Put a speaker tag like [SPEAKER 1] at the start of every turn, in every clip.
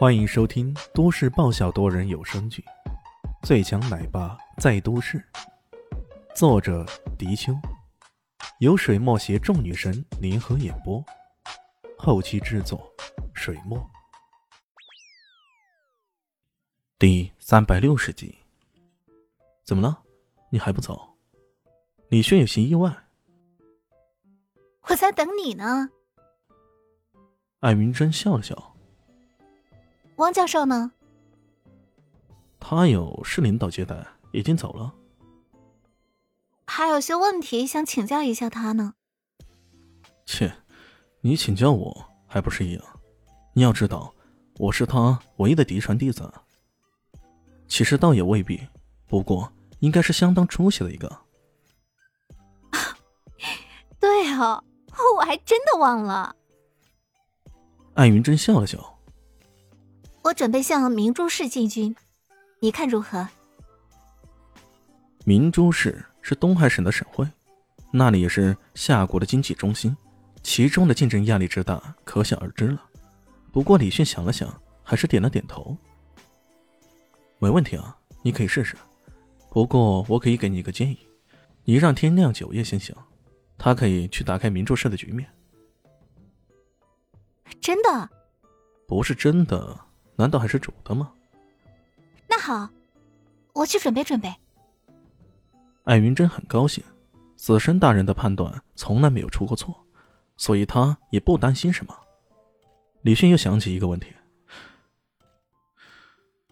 [SPEAKER 1] 欢迎收听都市爆笑多人有声剧《最强奶爸在都市》，作者：迪秋，由水墨携众女神联合演播，后期制作：水墨。第三百六十集，怎么了？你还不走？李轩有些意外。
[SPEAKER 2] 我在等你呢。
[SPEAKER 1] 艾云珍笑了笑。
[SPEAKER 2] 汪教授呢？
[SPEAKER 1] 他有市领导接待，已经走了。
[SPEAKER 2] 还有些问题想请教一下他呢。
[SPEAKER 1] 切，你请教我还不是一样？你要知道，我是他唯一的嫡传弟子。其实倒也未必，不过应该是相当出息的一个。
[SPEAKER 2] 对哦，我还真的忘了。
[SPEAKER 1] 艾云真笑了笑。
[SPEAKER 2] 我准备向明珠市进军，你看如何？
[SPEAKER 1] 明珠市是东海省的省会，那里也是夏国的经济中心，其中的竞争压力之大，可想而知了。不过李迅想了想，还是点了点头。没问题啊，你可以试试。不过我可以给你一个建议，你让天亮酒业先行，他可以去打开明珠市的局面。
[SPEAKER 2] 真的？
[SPEAKER 1] 不是真的。难道还是主的吗？
[SPEAKER 2] 那好，我去准备准备。
[SPEAKER 1] 艾云真很高兴，死神大人的判断从来没有出过错，所以他也不担心什么。李迅又想起一个问题：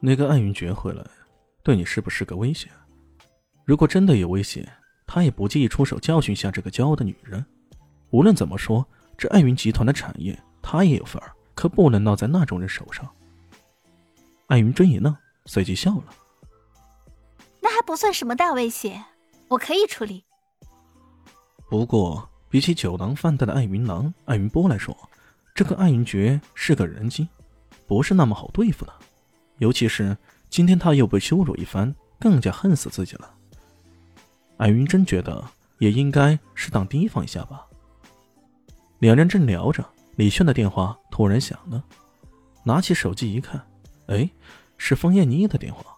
[SPEAKER 1] 那个艾云珏回来，对你是不是个威胁？如果真的有威胁，他也不介意出手教训下这个骄傲的女人。无论怎么说，这艾云集团的产业他也有份儿，可不能落在那种人手上。艾云真一愣，随即笑了。
[SPEAKER 2] 那还不算什么大威胁，我可以处理。
[SPEAKER 1] 不过，比起酒囊饭袋的艾云郎、艾云波来说，这个艾云珏是个人精，不是那么好对付的。尤其是今天他又被羞辱一番，更加恨死自己了。艾云真觉得也应该适当提防一下吧。两人正聊着，李炫的电话突然响了，拿起手机一看。哎，是枫叶妮的电话。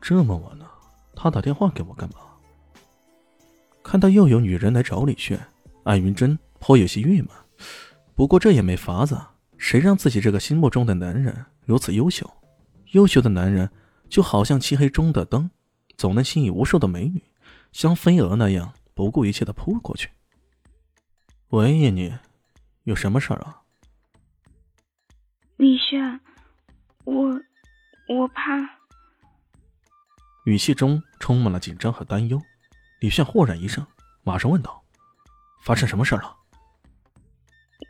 [SPEAKER 1] 这么晚了，她打电话给我干嘛？看到又有女人来找李炫，艾云珍颇有些郁闷。不过这也没法子，谁让自己这个心目中的男人如此优秀？优秀的男人就好像漆黑中的灯，总能吸引无数的美女，像飞蛾那样不顾一切的扑过去。喂，燕妮，有什么事儿啊？
[SPEAKER 3] 李炫。我，我怕。
[SPEAKER 1] 语气中充满了紧张和担忧。李炫豁然一怔，马上问道：“发生什么事了？”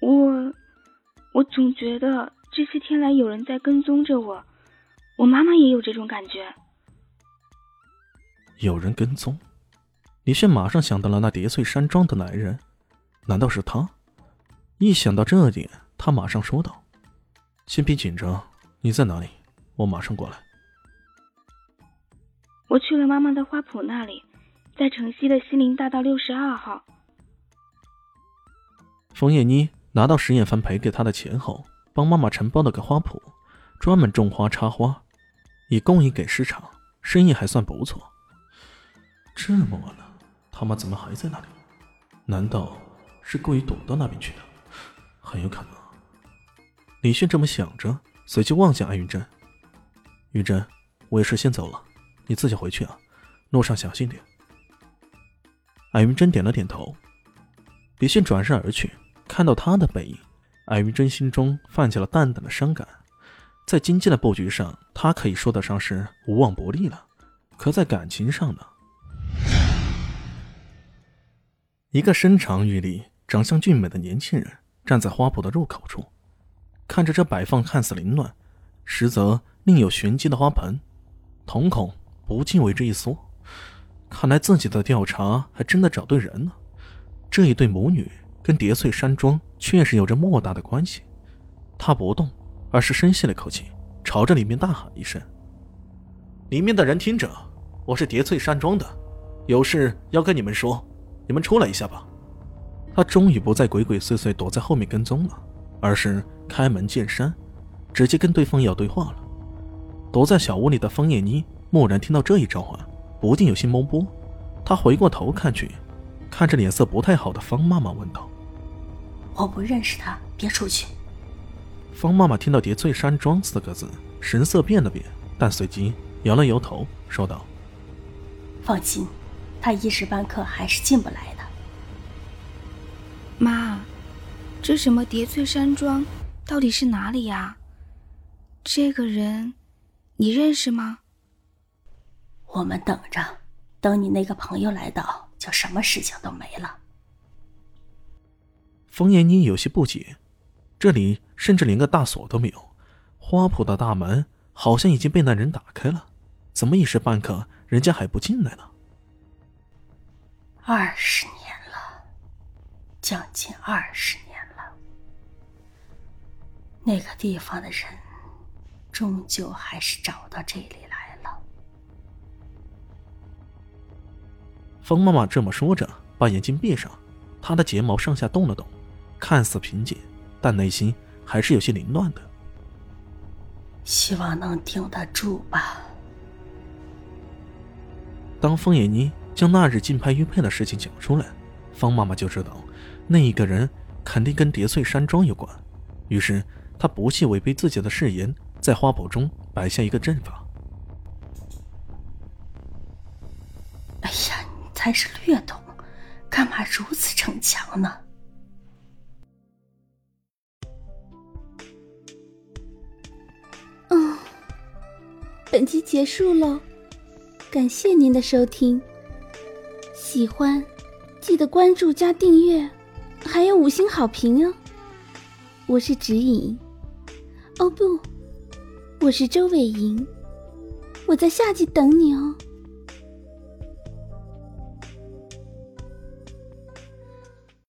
[SPEAKER 3] 我，我总觉得这些天来有人在跟踪着我，我妈妈也有这种感觉。
[SPEAKER 1] 有人跟踪？李炫马上想到了那叠翠山庄的男人，难道是他？一想到这点，他马上说道：“先别紧张。”你在哪里？我马上过来。
[SPEAKER 3] 我去了妈妈的花圃那里，在城西的西林大道六十二号。
[SPEAKER 1] 冯叶妮拿到石艳凡赔给她的钱后，帮妈妈承包了个花圃，专门种花插花，以供应给市场，生意还算不错。这么晚了，他妈怎么还在那里？难道是故意躲到那边去的？很有可能。李迅这么想着。随即望向艾云珍，云珍，我也是先走了，你自己回去啊，路上小心点。艾云珍点了点头。李迅转身而去，看到他的背影，艾云珍心中泛起了淡淡的伤感。在经济的布局上，他可以说得上是无往不利了，可在感情上呢？一个身长玉立、长相俊美的年轻人站在花圃的入口处。看着这摆放看似凌乱，实则另有玄机的花盆，瞳孔不禁为之一缩。看来自己的调查还真的找对人了。这一对母女跟叠翠山庄确实有着莫大的关系。他不动，而是深吸了口气，朝着里面大喊一声：“里面的人听着，我是叠翠山庄的，有事要跟你们说，你们出来一下吧。”他终于不再鬼鬼祟祟躲在后面跟踪了，而是。开门见山，直接跟对方要对话了。躲在小屋里的方艳妮蓦然听到这一召唤，不禁有些懵波。她回过头看去，看着脸色不太好的方妈妈，问道：“
[SPEAKER 4] 我不认识他，别出去。”
[SPEAKER 1] 方妈妈听到“叠翠山庄”四个字，神色变了变，但随即摇了摇头，说道：“
[SPEAKER 4] 放心，他一时半刻还是进不来的。”
[SPEAKER 3] 妈，这什么叠翠山庄，到底是哪里呀？这个人，你认识吗？
[SPEAKER 4] 我们等着，等你那个朋友来到，就什么事情都没了。
[SPEAKER 1] 冯延妮有些不解，这里甚至连个大锁都没有，花圃的大门好像已经被那人打开了，怎么一时半刻人家还不进来呢？
[SPEAKER 4] 二十年了。将近二十年了，那个地方的人，终究还是找到这里来了。
[SPEAKER 1] 风妈妈这么说着，把眼睛闭上，她的睫毛上下动了动，看似平静，但内心还是有些凌乱的。
[SPEAKER 4] 希望能顶得住吧。
[SPEAKER 1] 当风野妮将那日竞拍玉佩的事情讲出来，方妈妈就知道。那一个人肯定跟叠翠山庄有关，于是他不惜违背自己的誓言，在花圃中摆下一个阵法。
[SPEAKER 4] 哎呀，你才是略懂，干嘛如此逞强呢？
[SPEAKER 5] 嗯，本集结束喽，感谢您的收听，喜欢记得关注加订阅。还有五星好评哦！我是指引，哦不，我是周伟莹，我在夏季等你哦。